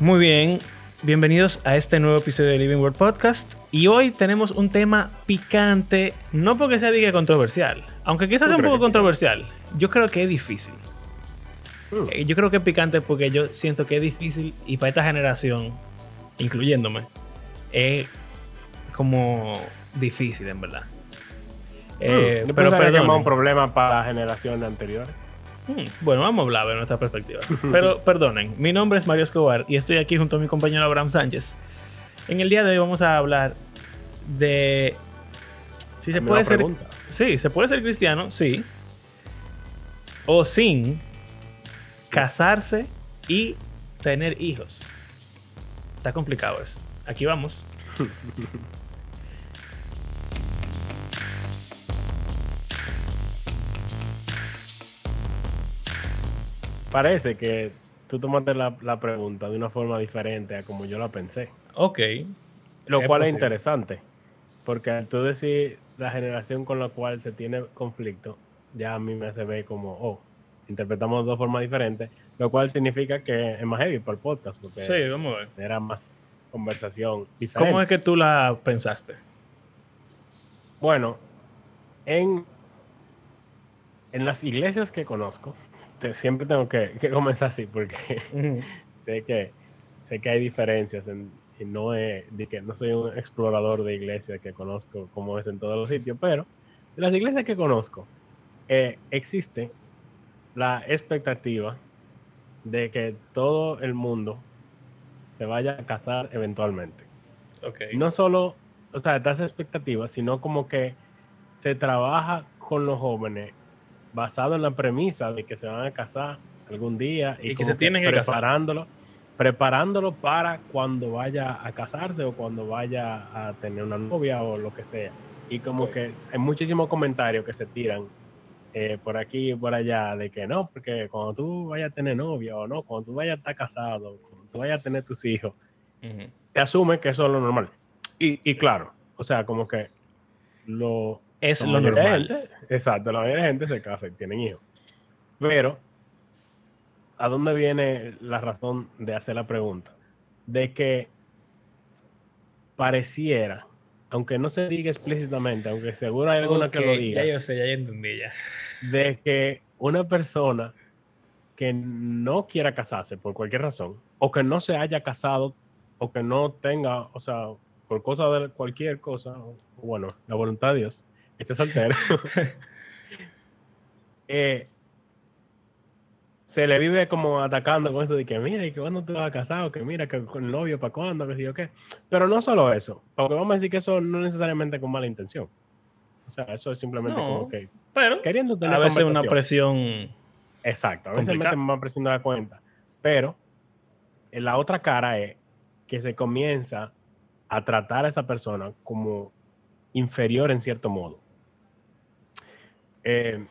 Muy bien, bienvenidos a este nuevo episodio de Living World Podcast. Y hoy tenemos un tema picante, no porque sea diga controversial, aunque quizás sea un poco controversial. Yo creo que es difícil. Uh. Eh, Yo creo que es picante porque yo siento que es difícil y para esta generación, incluyéndome, es como difícil en verdad. Eh, Yo pero que es un problema para generaciones anteriores. Hmm, Bueno, vamos a hablar de nuestra perspectiva. Pero perdonen, mi nombre es Mario Escobar y estoy aquí junto a mi compañero Abraham Sánchez. En el día de hoy vamos a hablar de si se puede ser sí, se puede ser cristiano, sí, o sin casarse y tener hijos. Está complicado eso. Aquí vamos. Parece que tú tomaste la, la pregunta de una forma diferente a como yo la pensé. Ok. Lo Es cual es interesante. Porque al tú decir la generación con la cual se tiene conflicto, ya a mí me hace ver como, oh, interpretamos de dos formas diferentes, lo cual significa que es más heavy para el podcast, porque Sí, vamos a ver. era más conversación diferente. ¿Cómo es que tú la pensaste? Bueno, en, en las iglesias que conozco, te- siempre tengo que, que comenzar así porque sé que sé que hay diferencias en, y no es de que no soy un explorador de iglesias que conozco como es en todos los sitios, pero en las iglesias que conozco eh, existe la expectativa de que todo el mundo se vaya a casar eventualmente Ok. no solo, o sea, está esa expectativa, sino como que se trabaja con los jóvenes basado en la premisa de que se van a casar algún día y, Y que se tienen que preparándolo, preparándolo para cuando vaya a casarse o cuando vaya a tener una novia o lo que sea. Y como Ok. que hay muchísimos comentarios que se tiran eh, por aquí y por allá de que no, porque cuando tú vayas a tener novia o no, cuando tú vayas a estar casado, cuando tú vayas a tener tus hijos, Ujú. te asume que eso es lo normal. Y, y claro, o sea, como que lo... Es lo normal. gente- exacto, la mayoría de gente se casa y tienen hijos. Pero, ¿a dónde viene la razón de hacer la pregunta? De que pareciera, aunque no se diga explícitamente, aunque seguro hay alguna que lo diga, Ya yo sé, ya yo entendí ya. de que una persona que no quiera casarse por cualquier razón, o que no se haya casado, o que no tenga, o sea, por cosa de cualquier cosa, bueno, la voluntad de Dios, esté soltero, eh, se le vive como atacando con eso de que mira, y que cuando te vas a casar, o que mira, que con el novio, para cuándo, que sí o qué. Pero no solo eso, porque vamos a decir que eso no necesariamente con mala intención. O sea, eso es simplemente No. como que Pero queriendo tener a veces una presión. Exacto, a veces complicada. meten más presión de la cuenta. Pero eh, la otra cara es que se comienza a tratar a esa persona como inferior en cierto modo. Eh,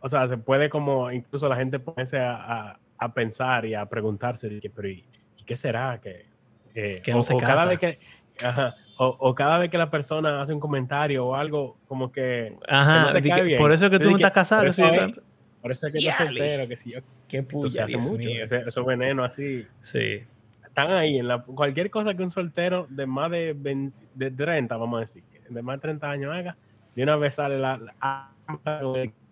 o sea, se puede como incluso la gente ponerse a, a- a pensar y a preguntarse, de que, pero ¿y, y qué será? Que, eh, Que no se cada casa. vez que, ajá, o, o cada vez que la persona hace un comentario o algo como que Ajá, no te di cae que- bien. por eso es que Yo tú no estás casado. por que eso sí, por eso es que estás soltero, que sí, Qué Esto puya, hace Dios mucho. ese- esos venenos así Sí. están ahí. En la, cualquier cosa que un soltero de más de, 20 de 30, vamos a decir, que de más de 30 años haga, de una vez sale la, la- ah,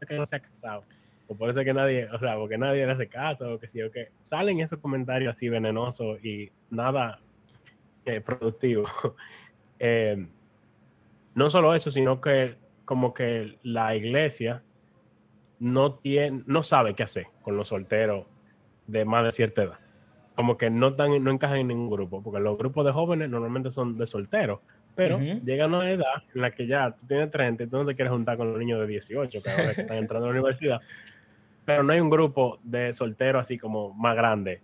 que no se ha casado. O por eso es que nadie, o sea, porque nadie le hace caso, o que sí, o que salen esos comentarios así venenosos y nada eh, productivo. Eh, no solo eso, sino que como que la iglesia no tiene, no sabe qué hacer con los solteros de más de cierta edad. Como que no, están, no encajan en ningún grupo, porque los grupos de jóvenes normalmente son de solteros, pero Ujú. llegan a una edad en la que ya tú tienes 30 y tú no te quieres juntar con los niños de 18 que ahora que están entrando a la universidad. Pero no hay un grupo de solteros así como más grande,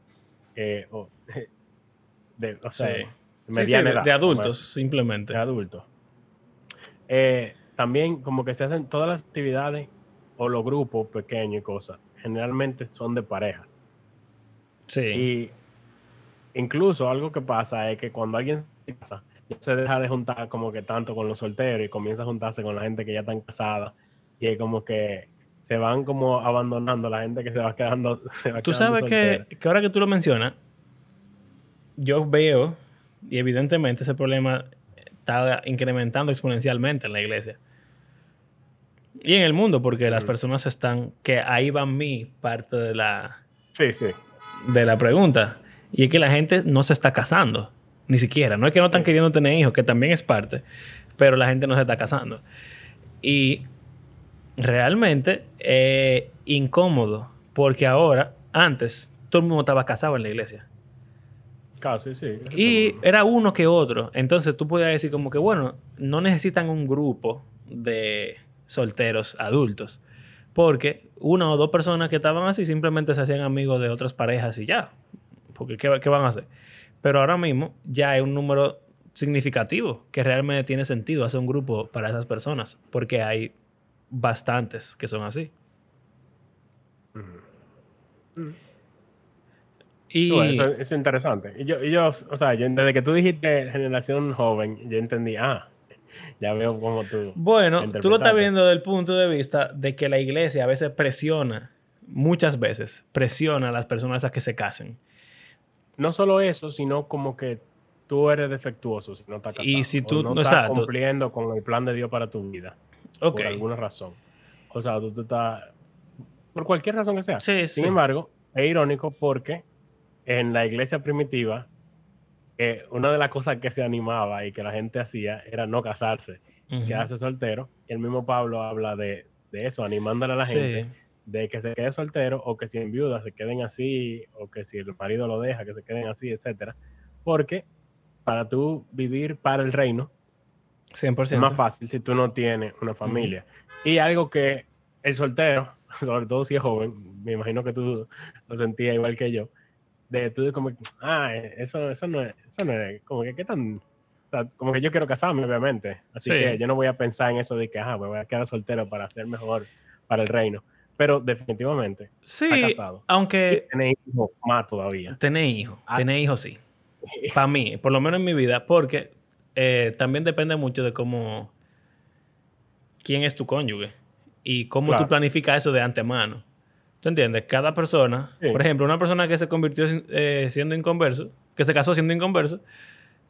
eh, o, de, o sea, Sí. de Sí, sí, mediana edad, de adultos, simplemente. de adultos. Eh, también como que se hacen todas las actividades o los grupos pequeños y cosas, generalmente son de parejas. Sí. Y incluso algo que pasa es que cuando alguien se casa, ya se deja de juntar como que tanto con los solteros y comienza a juntarse con la gente que ya están casada y es como que se van como abandonando la gente que se va quedando. se va Tú quedando sabes que, que ahora que tú lo mencionas, yo veo, y evidentemente ese problema está incrementando exponencialmente en la iglesia. Y en el mundo, porque las personas están, que ahí va mi parte de la, Sí, sí. de la pregunta. Y es que la gente no se está casando, ni siquiera. No es que no están queriendo tener hijos, que también es parte, pero la gente no se está casando. Y realmente es incómodo, porque ahora, antes, todo el mundo estaba casado en la iglesia. Casi, sí. Y era uno que otro. Entonces tú podías decir como que, bueno, no necesitan un grupo de solteros adultos. Porque una o dos personas que estaban así simplemente se hacían amigos de otras parejas y ya. Porque ¿qué, qué van a hacer? Pero ahora mismo ya hay un número significativo que realmente tiene sentido hacer un grupo para esas personas. Porque hay bastantes que son así. Y Bueno, eso, eso es interesante. Y yo, y yo, o sea, yo, desde que tú dijiste generación joven, yo entendí, ah, ya veo cómo tú. Bueno, tú lo estás viendo desde el punto de vista de que la iglesia a veces presiona, muchas veces, presiona a las personas a que se casen. No solo eso, sino como que tú eres defectuoso si no estás casado. Y si o tú- no no, estás exacto. cumpliendo con el plan de Dios para tu vida. Por alguna razón. O sea, tú, tú estás. Por cualquier razón que sea. Sí, Sin sí. embargo, es irónico porque en la iglesia primitiva, eh, una de las cosas que se animaba y que la gente hacía era no casarse, quedarse soltero. El mismo Pablo habla de, de eso, animándole a la Sí. gente de que se quede soltero o que si en viuda se queden así o que si el marido lo deja que se queden así, etcétera. Porque para tú vivir para el reino 100%. es más fácil si tú no tienes una familia. Y algo que el soltero, sobre todo si es joven, me imagino que tú lo sentías igual que yo, de tú como, ah, eso, eso no es, eso no es, como que qué tan, o sea, como que yo quiero casarme, obviamente. Así Sí. que yo no voy a pensar en eso de que, ah, me voy a quedar soltero para ser mejor para el reino. Pero definitivamente, Sí, está casado. aunque Tener hijos más todavía. tener hijos, Ah. tener hijos sí. Para mí, por lo menos en mi vida, porque eh, también depende mucho de cómo, quién es tu cónyuge y cómo Claro. tú planificas eso de antemano. ¿Tú entiendes? Cada persona, Sí. por ejemplo, una persona que se convirtió eh, siendo inconverso, que se casó siendo inconverso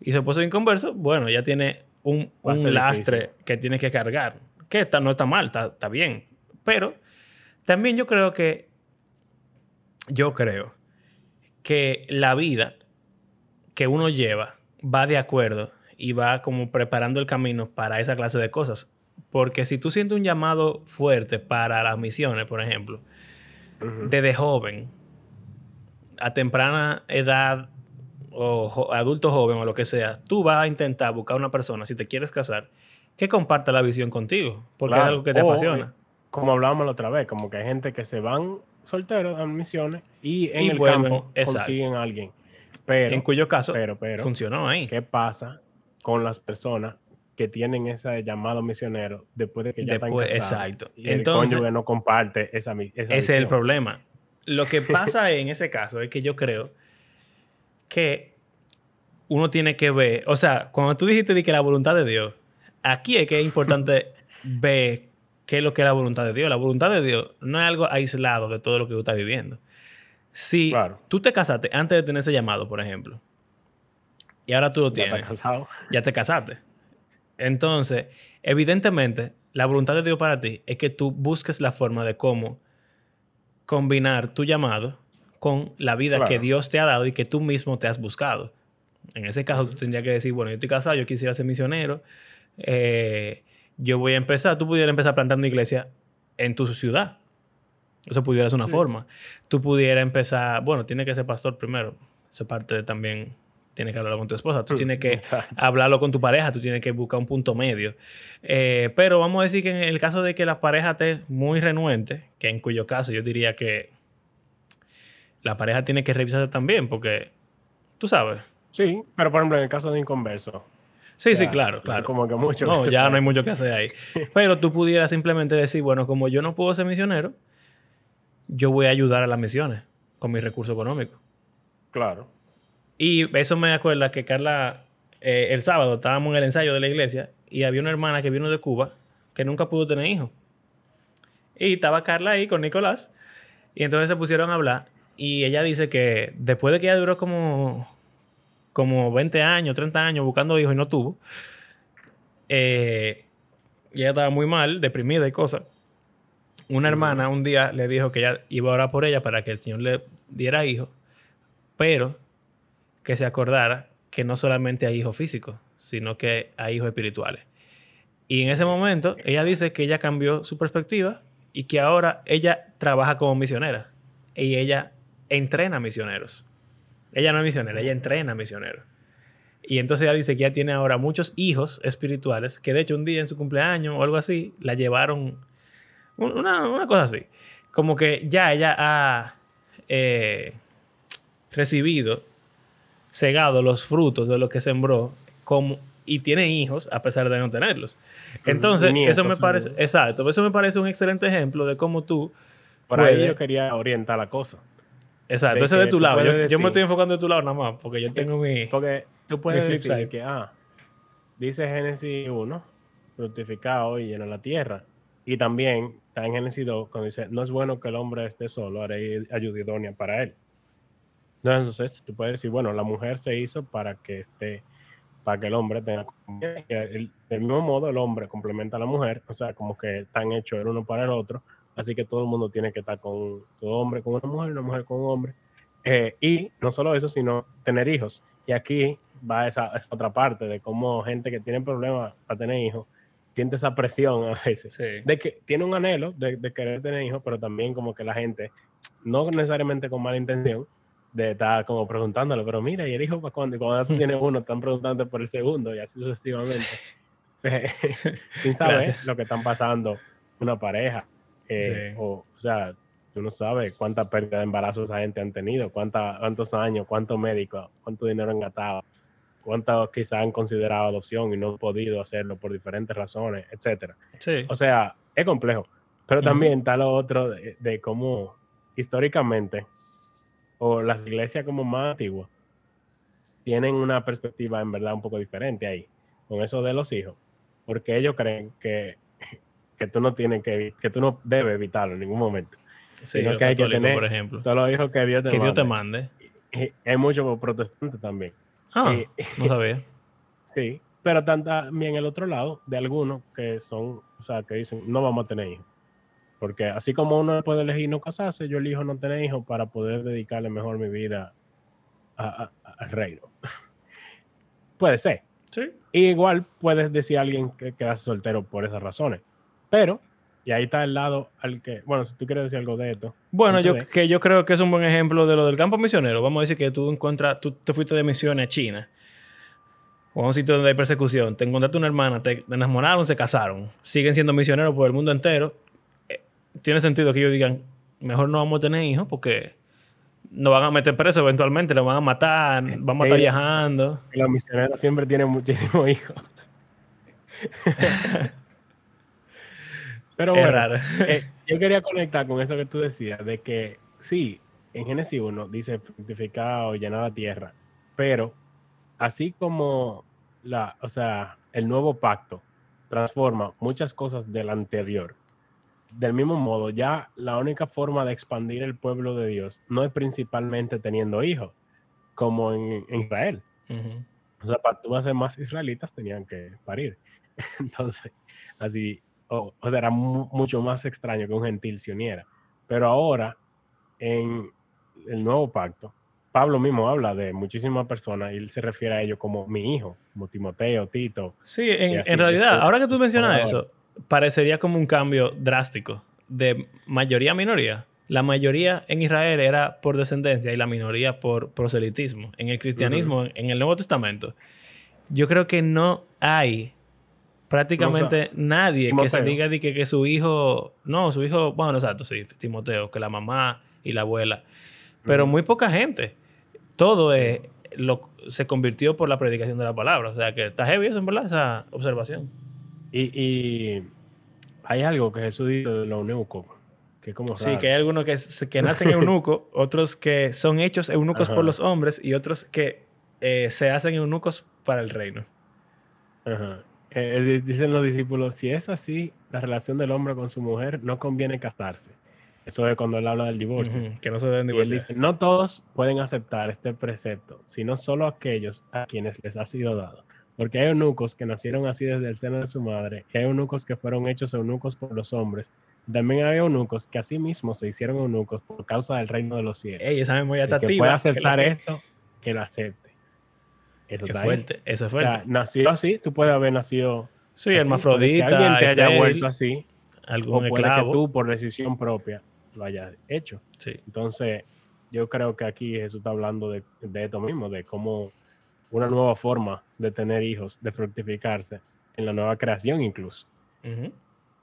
y se puso inconverso, bueno, ya tiene un, lastre difícil. que tiene que cargar. Que está, no está mal, está, está bien. Pero también yo creo que, yo creo que la vida que uno lleva va de acuerdo y va como preparando el camino para esa clase de cosas. Porque si tú sientes un llamado fuerte para las misiones, por ejemplo, desde joven, a temprana edad o jo- adulto joven o lo que sea, tú vas a intentar buscar una persona, si te quieres casar, que comparta la visión contigo, porque es algo que te apasiona. Como hablábamos la otra vez, como que hay gente que se van solteros a misiones y en Y el vuelven, campo exacto. consiguen a alguien. Pero, en cuyo caso, pero, pero, funcionó ahí. ¿qué pasa con las personas que tienen ese llamado misionero después de que ya Después, están casados? exacto. Y el Entonces, cónyuge no comparte esa, esa Ese es el problema. Lo que pasa en ese caso es que yo creo que uno tiene que ver, o sea, cuando tú dijiste de que la voluntad de Dios, aquí es que es importante ver qué es lo que es la voluntad de Dios. La voluntad de Dios no es algo aislado de todo lo que tú estás viviendo. Si Claro. tú te casaste antes de tener ese llamado, por ejemplo, y ahora tú lo Ya tienes, casado. ya te casaste. Entonces, evidentemente, la voluntad de Dios para ti es que tú busques la forma de cómo combinar tu llamado con la vida que. Dios te ha dado y que tú mismo te has buscado. En ese caso, tú tendrías que decir, bueno, yo estoy casado, yo quisiera ser misionero, eh, yo voy a empezar, tú pudieras empezar plantando iglesia en tu ciudad. Eso pudiera ser una Sí. forma. Tú pudieras empezar, bueno, tiene que ser pastor primero. Esa parte también tienes que hablarlo con tu esposa. Tú tienes que hablarlo con tu pareja, tú tienes que buscar un punto medio. Eh, pero vamos a decir que en el caso de que la pareja esté muy renuente, que en cuyo caso yo diría que la pareja tiene que revisarse también, porque tú sabes. Sí, pero por ejemplo, en el caso de inconverso. Sí, sí, claro, claro. Como que mucho. No, que ya no hay mucho que hacer ahí. Pero tú pudieras simplemente decir, bueno, como yo no puedo ser misionero, yo voy a ayudar a las misiones con mi recurso económico. Claro. Y eso me acuerda que Carla, eh, el sábado estábamos en el ensayo de la iglesia y había una hermana que vino de Cuba que nunca pudo tener hijos. Y estaba Carla ahí con Nicolás. Y entonces se pusieron a hablar. Y ella dice que después de que ella duró como como 20 años, 30 años buscando hijos y no tuvo. Eh, y ella estaba muy mal, deprimida y cosas. Una hermana un día le dijo que ella iba a orar por ella para que el Señor le diera hijos, pero que se acordara que no solamente hay hijos físicos, sino que hay hijos espirituales. Y en ese momento, ella dice que ella cambió su perspectiva y que ahora ella trabaja como misionera y ella entrena misioneros. Ella no es misionera, ella entrena misioneros. Y entonces ella dice que ella tiene ahora muchos hijos espirituales que de hecho un día en su cumpleaños o algo así la llevaron, una, cosa así, como que ya ella ha eh, recibido, cegado los frutos de lo que sembró como, y tiene hijos a pesar de no tenerlos. Entonces, eso me parece, exacto, eso me parece un excelente ejemplo de cómo tú... Por ahí yo quería orientar la cosa. Exacto, ese es de tu lado. Yo, me estoy enfocando de tu lado nada más, porque yo tengo mi. Porque tú puedes decir que, ah, dice Génesis 1, fructificado y llena la tierra. Y también está en Génesis 2, cuando dice, no es bueno que el hombre esté solo, haré ayuda idónea para él. Entonces, tú puedes decir, bueno, la mujer se hizo para que esté, para que el hombre tenga. del mismo modo, el hombre complementa a la mujer, o sea, como que están hechos el uno para el otro Así que todo el mundo tiene que estar con todo hombre con una mujer, una mujer con un hombre. Eh, y no solo eso, sino tener hijos. Y aquí va esa, esa, otra parte de cómo gente que tiene problemas para tener hijos siente esa presión a veces de que tiene un anhelo de, de, querer tener hijos, pero también como que la gente, no necesariamente con mala intención, de estar como preguntándole, pero mira, ¿y el hijo para cuándo? Y cuando tú tienes uno, están preguntando por el segundo y así sucesivamente. Sin saber lo que están pasando una pareja. Eh, o, o sea, tú no sabes cuánta pérdida de embarazo esa gente han tenido, cuánta, cuántos años, cuántos médicos, cuánto dinero han gastado, cuántos quizás han considerado adopción y no han podido hacerlo por diferentes razones, etcétera. O sea, es complejo. Pero también está lo otro de, cómo históricamente, o las iglesias como más antiguas, tienen una perspectiva en verdad un poco diferente ahí, con eso de los hijos, porque ellos creen que que tú no tienes que, que tú no debes evitarlo en ningún momento. Sí, sino que hay que tener por ejemplo. todos los hijos que Dios te que Dios te mande. Y, hay muchos protestantes también. Ah, no sabía. sí, pero también el otro lado de algunos que son, o sea, que dicen, no vamos a tener hijos. Porque así como uno puede elegir no casarse, yo elijo no tener hijos para poder dedicarle mejor mi vida al reino. puede ser. Sí. igual puedes decir a alguien que quedas soltero por esas razones. Pero, y ahí está el lado al que, bueno, si tú quieres decir algo de esto. Bueno, yo, que yo creo que es un buen ejemplo de lo del campo misionero. Vamos a decir que tú encuentras, tú te fuiste de misiones a China, o a un sitio donde hay persecución, te encontraste una hermana, te enamoraron, se casaron, siguen siendo misioneros por el mundo entero. Eh, tiene sentido que ellos digan, mejor no vamos a tener hijos porque nos van a meter preso eventualmente, nos van a matar, vamos a estar viajando. Los misioneros siempre tienen muchísimos hijos. Pero bueno, eh, yo quería conectar con eso que tú decías, de que sí, en Génesis 1 dice fructificado, llenar la tierra, pero así como la, o sea, el nuevo pacto transforma muchas cosas del anterior. Del mismo modo, ya la única forma de expandir el pueblo de Dios no es principalmente teniendo hijos, como en, Israel. O sea, para tú hacer más israelitas tenían que parir. Entonces, así, o, sea, era mucho más extraño que un gentil se uniera. Pero ahora, en el nuevo pacto, Pablo mismo habla de muchísimas personas y él se refiere a ellos como mi hijo, como Timoteo, Tito. Sí, en, realidad, ahora que tú mencionas eso, parecería como un cambio drástico de mayoría a minoría. La mayoría en Israel era por descendencia y la minoría por proselitismo. En el cristianismo, en el Nuevo Testamento, yo creo que no hay prácticamente nadie que se diga que, que, su hijo, no, su hijo, bueno, exacto, sí, Timoteo, que la mamá y la abuela, pero muy poca gente. Todo es, lo, se convirtió por la predicación de la palabra. O sea que está heavy eso, en verdad, esa observación. Y, hay algo que Jesús dice de los eunucos, que como Sí, que hay algunos que, que nacen eunucos, otros que son hechos eunucos por los hombres y otros que eh, se hacen eunucos para el reino. Ajá. Eh, dicen los discípulos, si es así, la relación del hombre con su mujer, no conviene casarse. Eso es cuando él habla del divorcio. Que no se deben divorciar. dice, no todos pueden aceptar este precepto, sino solo aquellos a quienes les ha sido dado. Porque hay eunucos que nacieron así desde el seno de su madre, y hay eunucos que fueron hechos eunucos por los hombres. También hay eunucos que asimismo se hicieron eunucos por causa del reino de los cielos. Ey, esa memoria el que pueda que aceptar la esto, que lo acepte. Eso está ahí. fuerte. Eso es O sea, fuerte. nació así, tú puedes haber nacido sí, así, hermafrodita, puede que alguien te haya vuelto así, o algún puede esclavo. que tú por decisión propia lo hayas hecho. Sí. Entonces, yo creo que aquí Jesús está hablando de, de esto mismo, de cómo una nueva forma de tener hijos, de fructificarse en la nueva creación incluso.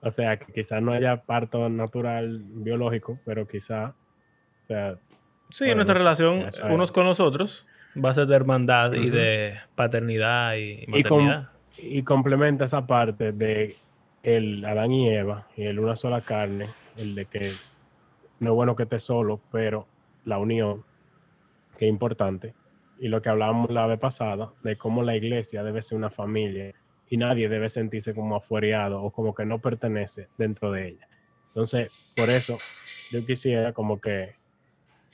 O sea, que quizás no haya parto natural biológico, pero quizá, o sea, Sí, nuestra relación unos con los otros va a ser de hermandad y de paternidad y maternidad. y complementa esa parte de el Adán y Eva y el una sola carne, el de que no es bueno que estés solo, pero la unión, que es importante, y lo que hablábamos la vez pasada, de cómo la iglesia debe ser una familia y nadie debe sentirse como afuereado o como que no pertenece dentro de ella. Entonces, por eso yo quisiera como que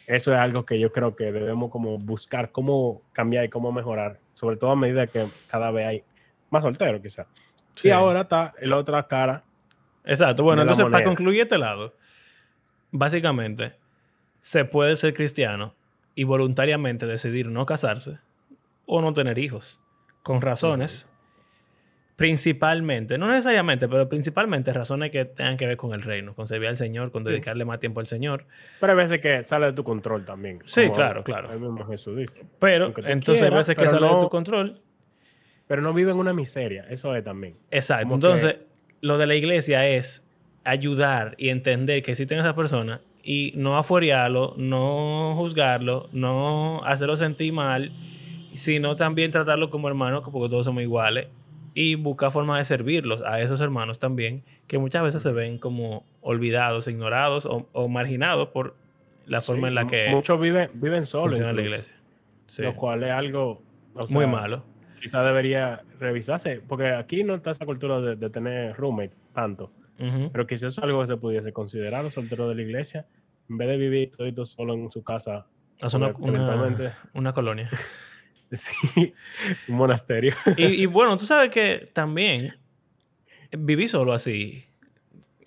eso es algo que yo creo que debemos como buscar cómo cambiar y cómo mejorar, sobre todo a medida que cada vez hay más solteros quizás. Sí. Y ahora está la otra cara. Exacto. Bueno, entonces, para concluir este lado, básicamente, se puede ser cristiano y voluntariamente decidir no casarse o no tener hijos, con razones, principalmente, no necesariamente, pero principalmente razones que tengan que ver con el reino, con servir al Señor, con Sí. dedicarle más tiempo al Señor. Pero hay veces que sale de tu control también. Sí, claro, claro. El mismo Jesús dice. Pero entonces hay quieras, veces que sale de tu control. Pero no vive en una miseria, eso es también. Exacto. Como Entonces, lo de la iglesia es ayudar y entender que existen esas personas y no afuerearlo, no juzgarlo, no hacerlo sentir mal, sino también tratarlo como hermanos, porque todos somos iguales, y buscar formas de servirlos a esos hermanos también, que muchas veces se ven como olvidados, ignorados o, o marginados por la forma Sí, en la que Muchos viven, viven solos. funciona la iglesia. Sí. Lo cual es algo. o Muy malo. Quizás debería revisarse, porque aquí no está esa cultura de, de tener roommates tanto. Ujú. Pero quizás es algo que se pudiese considerar los solteros de la iglesia, en vez de vivir todo solo en su casa. Una, una- eventualmente- una colonia. Sí, un monasterio. Y, y bueno, tú sabes que también viví solo así.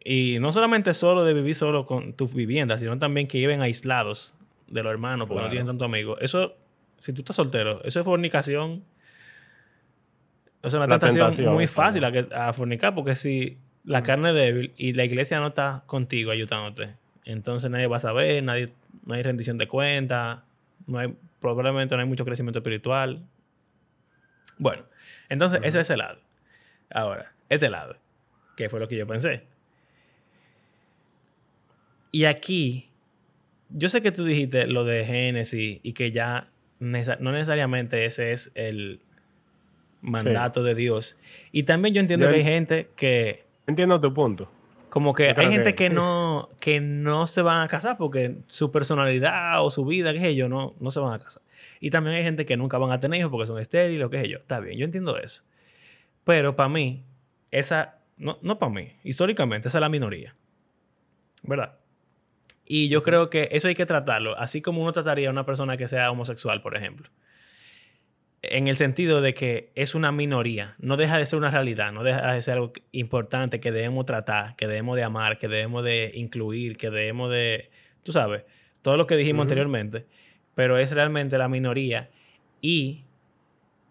Y no solamente solo de vivir solo con tu vivienda, sino también que viven aislados de los hermanos porque no tienen tanto amigos. Eso, si tú estás soltero, eso es fornicación. O sea, una La tentación, tentación, muy fácil a, que- a fornicar porque si la carne es débil y la iglesia no está contigo ayudándote, entonces nadie va a saber, nadie, no hay rendición de cuentas, no hay, probablemente no hay mucho crecimiento espiritual. Bueno, entonces Ujú. eso es ese lado. Ahora, este lado, que fue lo que yo pensé. Y aquí, yo sé que tú dijiste lo de Génesis y que ya no necesariamente ese es el mandato de Dios. Y también yo entiendo Yo que hay en- gente que, Entiendo tu punto. Como que hay gente que- que no, que no se van a casar porque su personalidad o su vida, qué sé yo, no, no se van a casar. Y también hay gente que nunca van a tener hijos porque son estériles o qué sé yo. Está bien, yo entiendo eso. Pero para mí, esa, no, no para mí, históricamente, esa es la minoría. ¿Verdad? Y yo creo que eso hay que tratarlo, así como uno trataría a una persona que sea homosexual, por ejemplo. En el sentido de que es una minoría, no deja de ser una realidad, no deja de ser algo importante que debemos tratar, que debemos de amar, que debemos de incluir, que debemos de, tú sabes, todo lo que dijimos anteriormente, pero es realmente la minoría. Y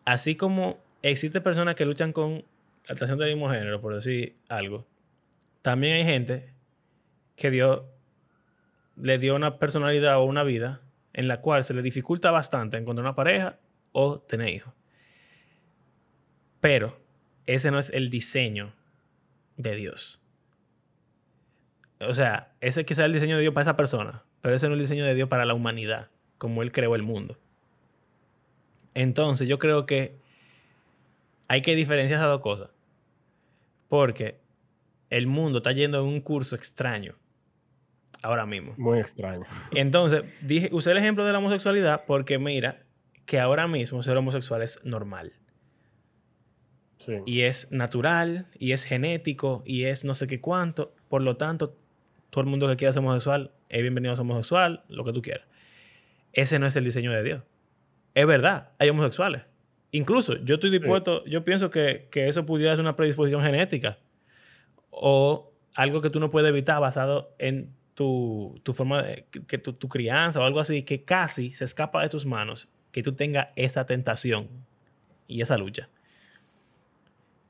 así como existen personas que luchan con la atracción del mismo género, por decir algo, también hay gente que Dios le dio una personalidad o una vida en la cual se le dificulta bastante encontrar una pareja o tener hijos. Pero ese no es el diseño de Dios. O sea, ese quizá es el diseño de Dios para esa persona, pero ese no es el diseño de Dios para la humanidad, como Él creó el mundo. Entonces yo creo que hay que diferenciar esas dos cosas. Porque el mundo está yendo en un curso extraño ahora mismo. Muy extraño. Entonces, dije, usé el ejemplo de la homosexualidad porque mira que ahora mismo ser homosexual es normal. Sí. Y es natural, y es genético, y es no sé qué cuánto. Por lo tanto, todo el mundo que quiera ser homosexual es bienvenido a ser homosexual, lo que tú quieras. Ese no es el diseño de Dios. Es verdad, hay homosexuales. Incluso yo estoy dispuesto, yo pienso que, que eso pudiera ser una predisposición genética o algo que tú no puedes evitar basado en tu, tu forma, de, que tu, tu, crianza o algo así, que casi se escapa de tus manos, que tú tengas esa tentación y esa lucha.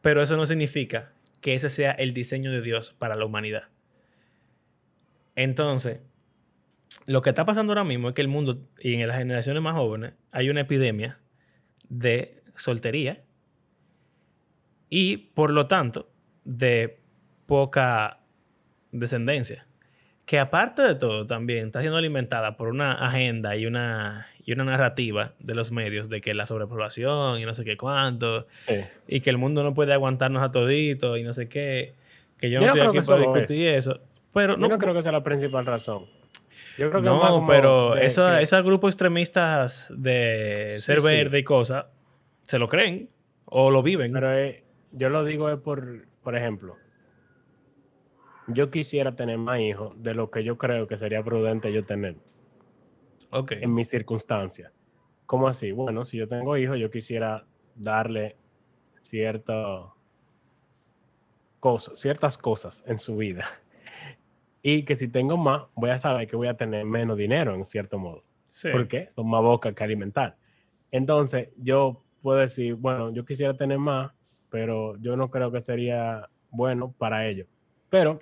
Pero eso no significa que ese sea el diseño de Dios para la humanidad. Entonces, lo que está pasando ahora mismo es que el mundo y en las generaciones más jóvenes hay una epidemia de soltería y por lo tanto de poca descendencia. Que aparte de todo también está siendo alimentada por una agenda y una, y una narrativa de los medios de que la sobrepoblación y no sé qué cuánto, sí. y que el mundo no puede aguantarnos a todito y no sé qué, que yo, yo no estoy aquí para discutir es. eso. Pero yo no, no, creo que sea la principal razón. Yo creo que no, pero que... esos grupos extremistas de sí, ser verde y cosas, se lo creen o lo viven. Pero eh, yo lo digo es por, por ejemplo, yo quisiera tener más hijos de lo que yo creo que sería prudente yo tener. Ok. En mis circunstancias. ¿Cómo así? Bueno, si yo tengo hijos, yo quisiera darle cierta cosa, ciertas cosas en su vida. Y que si tengo más, voy a saber que voy a tener menos dinero, en cierto modo. Sí. Porque son más bocas que alimentar. Entonces, yo puedo decir, bueno, yo quisiera tener más, pero yo no creo que sería bueno para ellos. Pero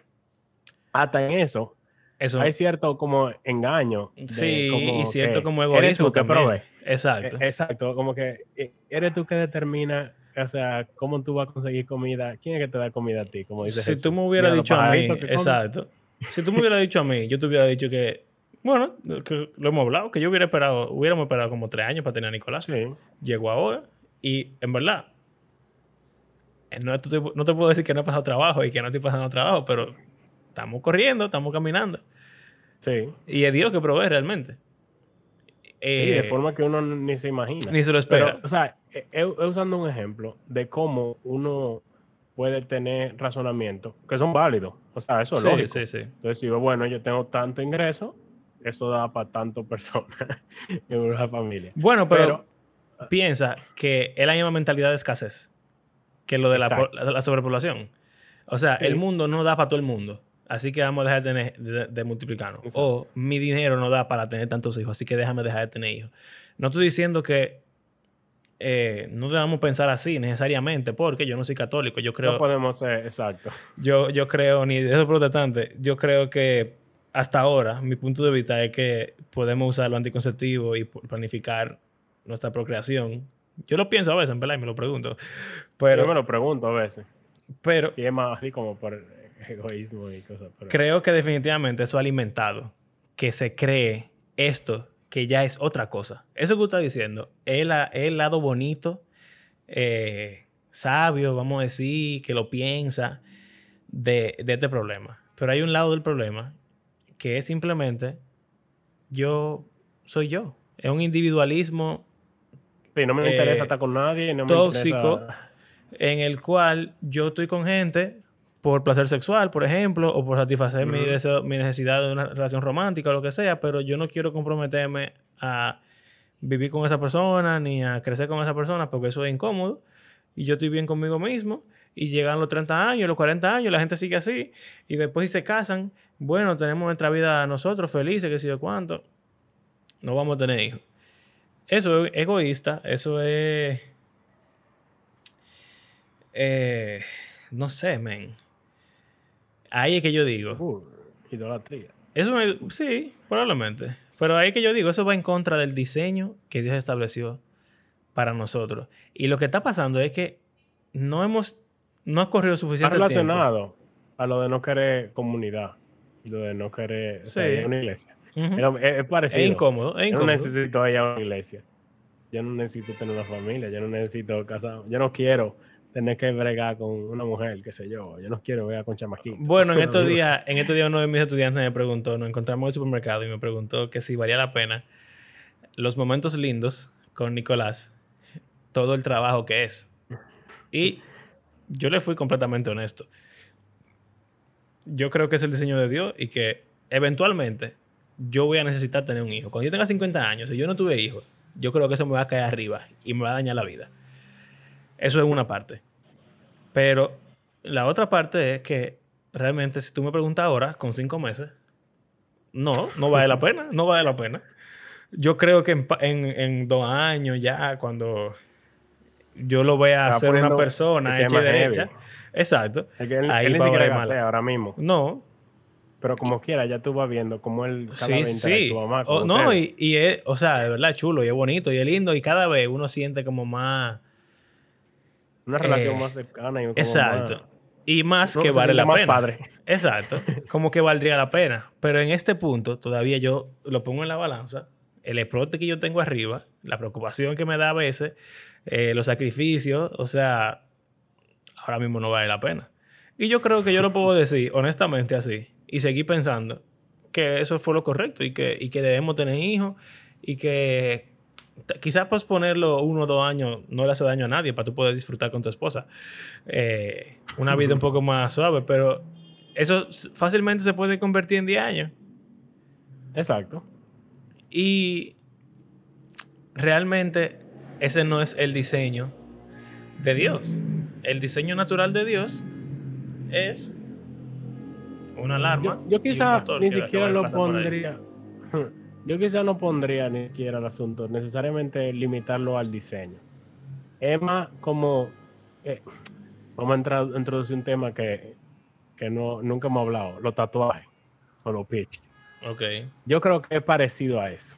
hasta en eso, eso hay cierto como engaño. Sí, como y cierto que como egoísmo que también. provee. Exacto. E- Exacto, como que eh, eres tú que determina, o sea, cómo tú vas a conseguir comida, quién es que te da comida a ti, como dice si Jesús. tú me hubieras dicho a mí, que exacto. Si tú me hubieras dicho a mí, yo te hubiera dicho que, bueno, que lo hemos hablado, que yo hubiera esperado, hubiéramos esperado como tres años para tener a Nicolás. Sí, Llegó ahora y en verdad, eh, no te, no te puedo decir que no he pasado trabajo y que no estoy pasando trabajo, pero estamos corriendo, estamos caminando. sí. Y es Dios que provee realmente. Sí, Eh, de forma que uno ni se imagina. Ni se lo espera. Pero, o sea, he, he usando un ejemplo de cómo uno puede tener razonamientos que son válidos. O sea, eso es sí, lógico. sí, sí. Entonces digo, bueno, yo tengo tanto ingreso, eso da para tanto personas en una familia. Bueno, pero, Pero, piensa que es la misma mentalidad de escasez que lo de la, la- la sobrepoblación. O sea, Sí. el mundo no da para todo el mundo. Así que vamos a dejar de, tener- de, de multiplicarnos. Exacto. O mi dinero no da para tener tantos hijos, así que déjame dejar de tener hijos. No estoy diciendo que eh, no debamos pensar así necesariamente, porque yo no soy católico. Yo creo, no podemos ser exacto. yo, yo creo, ni de esos protestantes, yo creo que hasta ahora, mi punto de vista es que podemos usar los anticonceptivos y planificar nuestra procreación. Yo lo pienso a veces, en verdad, y me lo pregunto. yo me Pero, lo pregunto a veces. pero Si es más así como por egoísmo y cosas. Pero, creo que definitivamente eso ha alimentado que se cree esto que ya es otra cosa. Eso que usted está diciendo es, es el lado bonito, eh, sabio, vamos a decir, que lo piensa de, de este problema. Pero hay un lado del problema que es simplemente yo soy yo. Es un individualismo sí, no me eh, interesa estar con nadie. No me tóxico interesa- en el cual yo estoy con gente por placer sexual, por ejemplo, o por satisfacer mi, Ujú. deseo- mi necesidad de una relación romántica o lo que sea, pero yo no quiero comprometerme a vivir con esa persona ni a crecer con esa persona porque eso es incómodo y yo estoy bien conmigo mismo y llegan los 30 años, los 40 años, la gente sigue así y después si se casan, bueno, tenemos nuestra vida nosotros felices, que sé yo cuánto, no vamos a tener hijos. Eso es egoísta, eso es... eh, no sé, men. Ahí es que yo digo. Uh, idolatría. Eso me- sí, probablemente. Pero ahí es que yo digo, eso va en contra del diseño que Dios estableció para nosotros. Y lo que está pasando es que no hemos, no ha corrido Está suficiente tiempo. relacionado a lo de no querer comunidad y lo de no querer o sea, una iglesia. Es, es parecido. Es incómodo, es Yo no incómodo. necesito ir a una iglesia. Yo no necesito tener una familia. Yo no necesito casar. Yo no quiero tener que bregar con una mujer, qué sé yo. Yo no quiero bregar con chamaquitos. Bueno, en estos días, en estos días uno de mis estudiantes me preguntó, nos encontramos en el supermercado y me preguntó que si valía la pena los momentos lindos con Nicolás, todo el trabajo que es. Y yo le fui completamente honesto. yo creo que es el diseño de Dios y que eventualmente yo voy a necesitar tener un hijo. Cuando yo tenga 50 años, si yo no tuve hijos, yo creo que eso me va a caer arriba y me va a dañar la vida. Eso es una parte. Pero la otra parte es que realmente si tú me preguntas ahora, con cinco meses, no, no vale la pena, no vale la pena. Yo creo que en, dos años ya, cuando yo lo voy a hacer una persona hecha y derecha, exacto, ahí va a mal. ahora mismo. No. Pero como quiera, ya tú vas viendo cómo él cada sí, sí. tu mamá. no, y, y, es, o sea, de verdad chulo y es bonito y es lindo y cada vez uno siente como más... Una relación eh, más cercana y como Exacto. Y más que vale la pena. Padre. Exacto. Como que valdría la pena. Pero en este punto, todavía yo lo pongo en la balanza. El explote que yo tengo arriba, la preocupación que me da a veces, eh, los sacrificios, o sea, ahora mismo no vale la pena. Y yo creo que yo lo puedo decir honestamente así y seguir pensando que eso fue lo correcto y que, y que debemos tener hijos y que quizás posponerlo uno o dos años no le hace daño a nadie para tú poder disfrutar con tu esposa. Eh, una vida un poco más suave, pero eso fácilmente se puede convertir en 10 años. Exacto. Y realmente ese no es el diseño de Dios. El diseño natural de Dios es una alarma. Yo, quizás ni siquiera lo pondría. Yo quizá no pondría ni siquiera el asunto, necesariamente limitarlo al diseño. Más como, eh, vamos a entrar, introducir un tema que, no, nunca hemos hablado, los tatuajes o los piercing. Okay. Yo creo que es parecido a eso,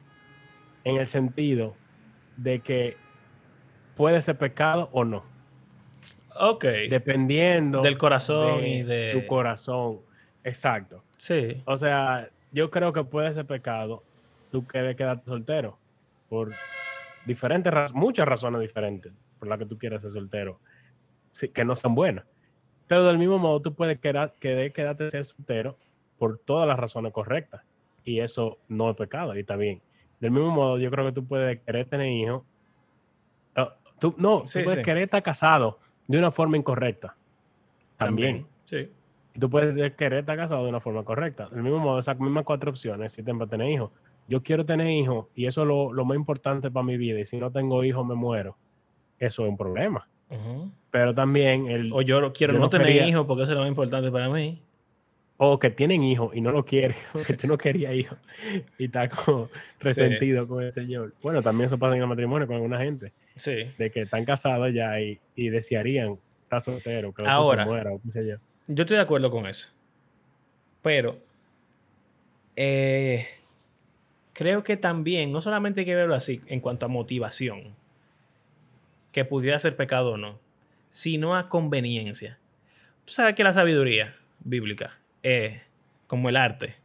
en el sentido de que puede ser pecado o no. Ok. Dependiendo del corazón y de tu corazón. Exacto. Sí. O sea, yo creo que puede ser pecado tú quieres quedarte soltero por diferentes muchas razones diferentes por las que tú quieres ser soltero, que no son buenas. Pero del mismo modo, tú puedes quedar, quedarte ser soltero por todas las razones correctas. Y eso no es pecado y está bien. Del mismo modo, yo creo que tú puedes querer tener hijos. Ah, tú, no, tú puedes querer estar casado de una forma incorrecta. También. Sí. Y tú puedes querer estar casado de una forma correcta. Del mismo modo, esas mismas cuatro opciones existen para tener hijos yo quiero tener hijos y eso es lo, más importante para mi vida y si no tengo hijos me muero, eso es un problema. Pero también el... O yo quiero no, tener hijos porque eso es lo más importante para mí. O que tienen hijos y no lo quieren, porque tú no querías hijos y está como resentido con el Señor. Bueno, también eso pasa en el matrimonio con alguna gente. Sí. De que están casados ya y, desearían estar solteros, que Ahora, se muera o qué sé yo. Yo estoy de acuerdo con eso. Pero eh, creo que también, no solamente hay que verlo así en cuanto a motivación, que pudiera ser pecado o no, sino a conveniencia. Tú sabes que la sabiduría bíblica es como el arte,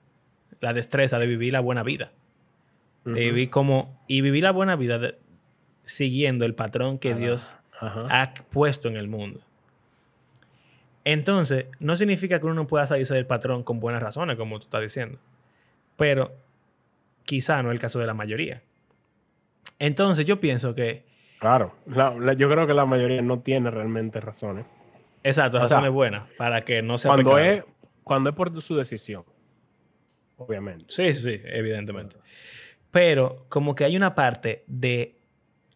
la destreza de vivir la buena vida. De vivir como, y vivir la buena vida siguiendo el patrón que Dios ha puesto en el mundo. Entonces, no significa que uno no pueda salirse del patrón con buenas razones, como tú estás diciendo. Pero quizá no es el caso de la mayoría. Entonces yo pienso que... Claro, yo creo que la mayoría no tiene realmente razones. Exacto, razones buenas para que no sea cuando es Cuando es por su decisión, obviamente. Sí, sí, evidentemente. Pero como que hay una parte de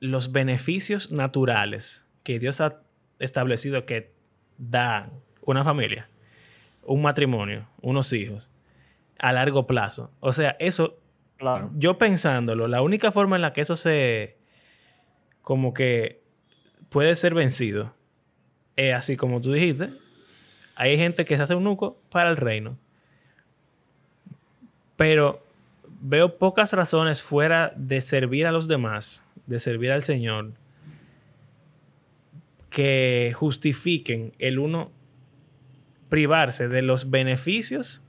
los beneficios naturales que Dios ha establecido que da una familia, un matrimonio, unos hijos, a largo plazo. O sea, eso yo pensándolo, la única forma en la que eso se. como que puede ser vencido es así como tú dijiste. Hay gente que se hace un nuco para el reino. Pero veo pocas razones fuera de servir a los demás, de servir al Señor, que justifiquen el uno privarse de los beneficios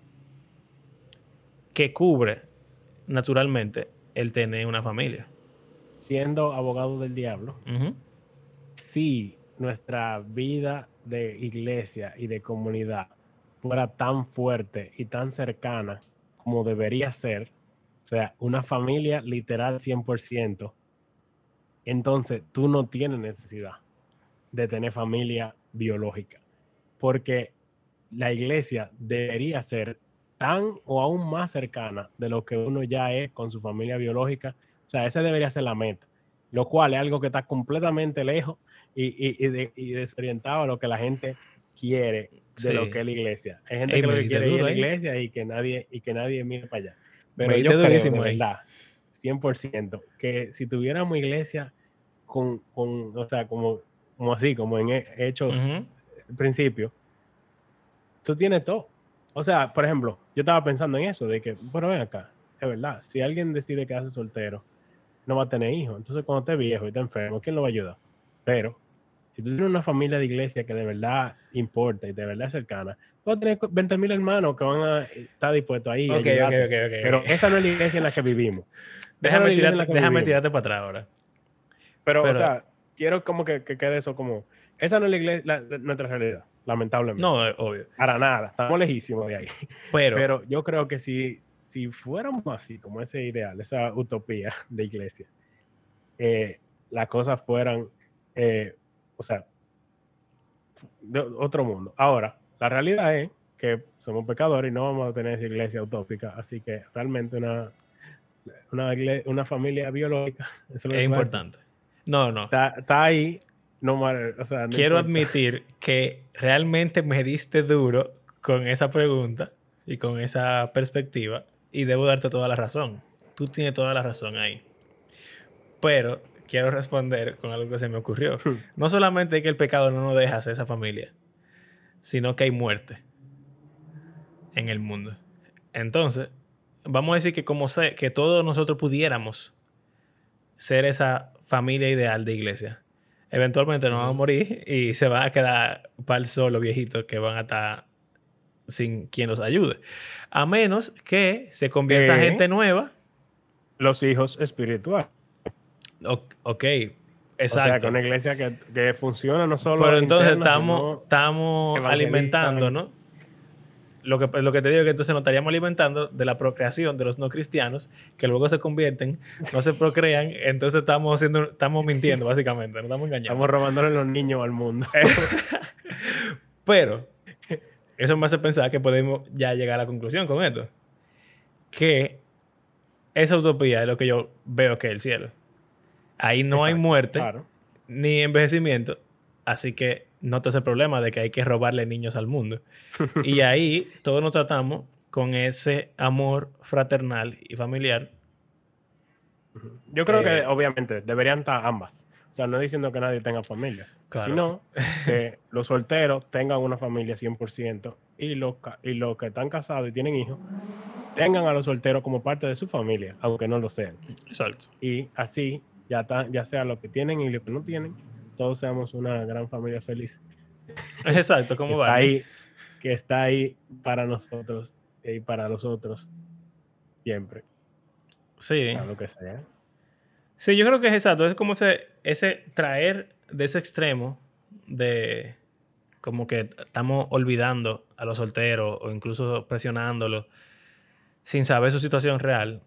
que cubre naturalmente, el tener una familia. Siendo abogado del diablo, si nuestra vida de iglesia y de comunidad fuera tan fuerte y tan cercana como debería ser, o sea, una familia literal 100%, entonces tú no tienes necesidad de tener familia biológica. Porque la iglesia debería ser tan o aún más cercana de lo que uno ya es con su familia biológica. O sea, esa debería ser la meta, lo cual es algo que está completamente lejos y, y, desorientado a lo que la gente quiere de lo que es la iglesia. Hay gente que, lo que quiere ir a la iglesia y que nadie, y que nadie mire para allá. Pero yo creo, de verdad, 100%, que si tuviéramos iglesia con, con o sea, como, como así, como en hechos, principio, tú tienes todo. O sea, por ejemplo, yo estaba pensando en eso, de que, bueno, ven acá, es verdad, si alguien decide quedarse soltero, no va a tener hijos. Entonces, cuando esté viejo y esté enfermo, ¿quién lo va a ayudar? Pero si tú tienes una familia de iglesia que de verdad importa y de verdad es cercana, tú vas a tener 20 mil hermanos que van a estar dispuestos ahí. Ok, ok, ok, Pero esa no es la iglesia en la que vivimos. Déjame, tirarte, déjame tirarte para atrás ahora. Pero, o sea, quiero como que, quede eso como... Esa no es la iglesia, nuestra realidad, lamentablemente. No, obvio. Para nada, estamos lejísimos de ahí. Pero, Pero yo creo que si, si fuéramos así, como ese ideal, esa utopía de iglesia, eh, las cosas fueran eh, o sea, de otro mundo. Ahora, la realidad es que somos pecadores y no vamos a tener esa iglesia utópica, así que realmente una, una, una familia biológica es, importante. No, no. Está, ahí, no, o sea, Quiero admitir que realmente me diste duro con esa pregunta y con esa perspectiva y debo darte toda la razón. Tú tienes toda la razón ahí. Pero quiero responder con algo que se me ocurrió. Hmm. No solamente que el pecado no nos deja hacer esa familia, sino que hay muerte en el mundo. Entonces, vamos a decir que como sé, que todos nosotros pudiéramos ser esa familia ideal de iglesia. Eventualmente nos vamos a morir y se van a quedar para el solo viejitos que van a estar sin quien los ayude. A menos que se convierta gente nueva. Los hijos espirituales ok, exacto. O sea, con una iglesia que, funciona no solo. Pero entonces estamos, estamos alimentando, ¿no? Lo que, lo que te digo es que entonces nos estaríamos alimentando de la procreación de los no cristianos, que luego se convierten, no se procrean, entonces estamos haciendo, estamos mintiendo, básicamente, nos estamos engañando. Estamos robándole los niños al mundo. Pero, eso me hace pensar que podemos ya llegar a la conclusión con esto. Que esa utopía es lo que yo veo que es el cielo. Ahí no hay muerte ni envejecimiento, así que no te hace problema de que hay que robarle niños al mundo. y ahí todos nos tratamos con ese amor fraternal y familiar. Yo creo que eh, obviamente deberían estar ambas. O sea, no diciendo que nadie tenga familia, sino que los solteros tengan una familia 100% y los, y los que están casados y tienen hijos tengan a los solteros como parte de su familia, aunque no lo sean. Exacto. Y así ya, ya sea lo que tienen y lo que no tienen, todos seamos una gran familia feliz. Exacto, como va. Ahí, que está ahí para nosotros y para los otros siempre. Sí. lo que sea. Sí, yo creo que es exacto. Es como ese, ese traer de ese extremo de como que estamos olvidando a los solteros o incluso presionándolos sin saber su situación real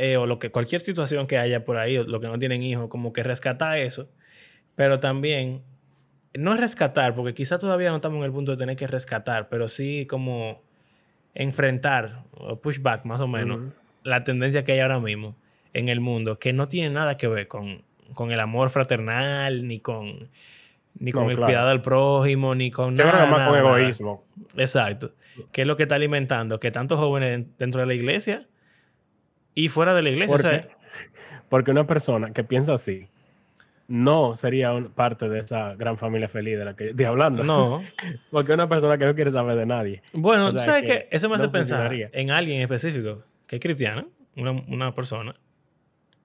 eh, o lo que, cualquier situación que haya por ahí, o lo que no tienen hijos, como que rescatar eso, pero también, no es rescatar, porque quizá todavía no estamos en el punto de tener que rescatar, pero sí como enfrentar, o pushback más o menos, la tendencia que hay ahora mismo en el mundo, que no tiene nada que ver con, con el amor fraternal, ni con, ni con el cuidado del prójimo, ni con nada. más con egoísmo. Exacto. ¿Qué es lo que está alimentando? Que tantos jóvenes dentro de la iglesia y fuera de la iglesia. Porque una persona que piensa así no sería parte de esa gran familia feliz de la que estoy hablando. No. porque una persona que no quiere saber de nadie. Bueno, tú sabes que, eso me hace pensar en alguien específico que es cristiana, una, persona,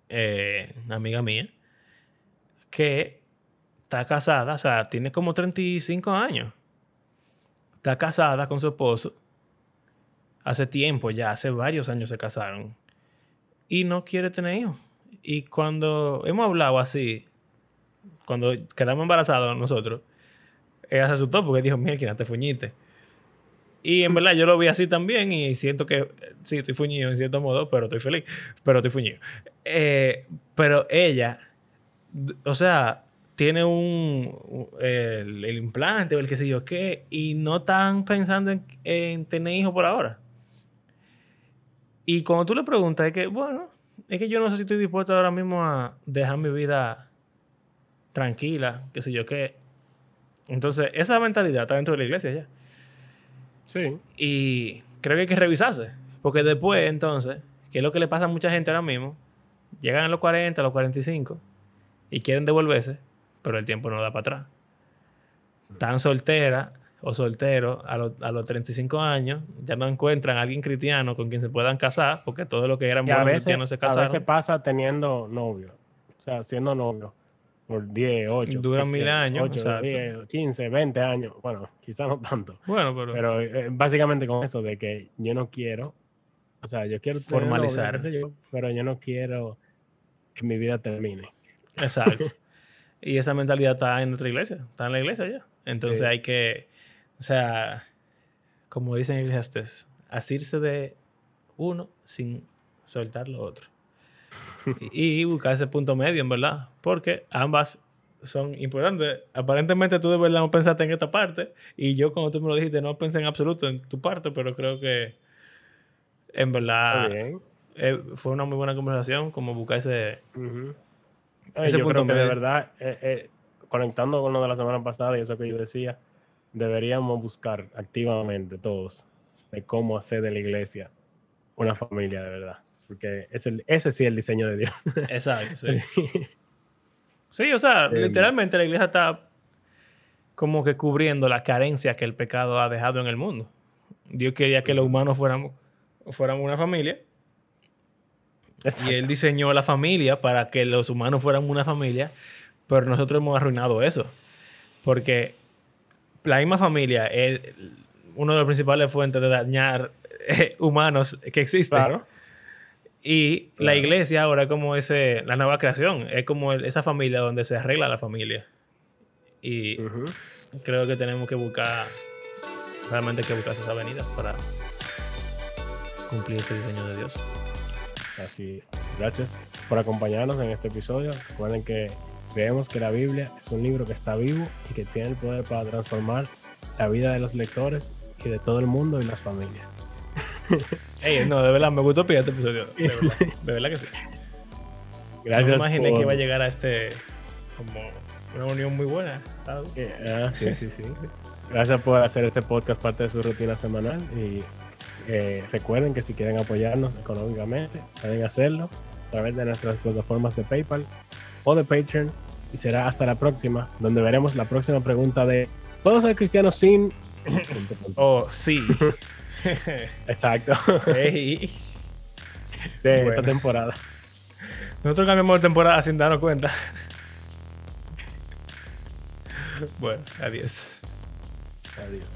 eh, una amiga mía, que está casada, o sea, tiene como 35 años. Está casada con su esposo. Hace tiempo ya, hace varios años se casaron y no quiere tener hijos. Y cuando hemos hablado así, cuando quedamos embarazados nosotros, ella se asustó porque dijo, mira, te fuñiste. Y en verdad yo lo vi así también y siento que sí, estoy fuñido en cierto modo, pero estoy feliz, pero estoy fuñido. Eh, pero ella, o sea, tiene un, el implante o el que sé yo qué y no están pensando en, en tener hijos por ahora. Y cuando tú le preguntas, es que, bueno, es que yo no sé si estoy dispuesto ahora mismo a dejar mi vida tranquila, qué sé yo qué. Entonces, esa mentalidad está dentro de la iglesia ya. Sí. Y creo que hay que revisarse. Porque después, entonces, que es lo que le pasa a mucha gente ahora mismo, llegan a los 40, a los 45 y quieren devolverse, pero el tiempo no da para atrás. Están solteras o solteros a, los- a los 35 años, ya no encuentran a alguien cristiano con quien se puedan casar, porque todo lo que eran a buenos cristianos se a casaron. veces pasa teniendo novio. O sea, siendo novio. Por 10, 8. Duran mil años, 8, exacto. 10, 15, 20 años. Bueno, quizás no tanto. Bueno, pero, Pero eh, básicamente con eso de que yo no quiero. O sea, yo quiero Formalizar. pero yo no quiero que mi vida termine. Exacto. y esa mentalidad está en nuestra iglesia, está en la iglesia ya. Entonces Sí. hay que, o sea, como dicen en Eclesiastes, asirse de uno sin soltar lo otro. Y, buscar ese punto medio, en verdad, porque ambas son importantes. Aparentemente tú de verdad no pensaste en esta parte y yo cuando tú me lo dijiste no pensé en absoluto en tu parte, pero creo que en verdad eh, fue una muy buena conversación, como buscar ese... Ujú. Ay, Ese yo punto creo que de medio. verdad, eh, eh, conectando con lo de la semana pasada y eso que yo decía, deberíamos buscar activamente todos de cómo hacer de la iglesia una familia de verdad. Porque ese, ese sí es el diseño de Dios. Exacto, sí. Sí, o sea, Em. literalmente la iglesia está como que cubriendo las carencias que el pecado ha dejado en el mundo. Dios quería que los humanos fuéramos, fuéramos una familia Exacto. y él diseñó la familia para que los humanos fueran una familia, pero nosotros hemos arruinado eso. Porque la misma familia es una de las principales fuentes de dañar eh, humanos que existen. Claro. Y la iglesia ahora es como ese, la nueva creación, es como el- esa familia donde se arregla la familia. Y creo que tenemos que buscar, realmente hay que buscar esas avenidas para cumplir ese diseño de Dios. Así es. Gracias por acompañarnos en este episodio. Recuerden que creemos que la Biblia es un libro que está vivo y que tiene el poder para transformar la vida de los lectores y de todo el mundo y las familias. Ey, no, de verdad, me gustó pillar este episodio. De verdad, de verdad que sí. Gracias. no me imaginé por- que iba a llegar a este, como una unión muy buena. ¿sabes? Eh, ah, sí, sí, sí. Gracias por hacer este podcast parte de su rutina semanal y eh, recuerden que si quieren apoyarnos económicamente pueden hacerlo a través de nuestras plataformas de PayPal o de Patreon y será hasta la próxima donde veremos la próxima pregunta de ¿Puedo ser cristiano sin...? Punto. Oh, sí. Exacto. Sí, esta temporada. Nosotros cambiamos de temporada sin darnos cuenta. bueno, adiós. Adiós.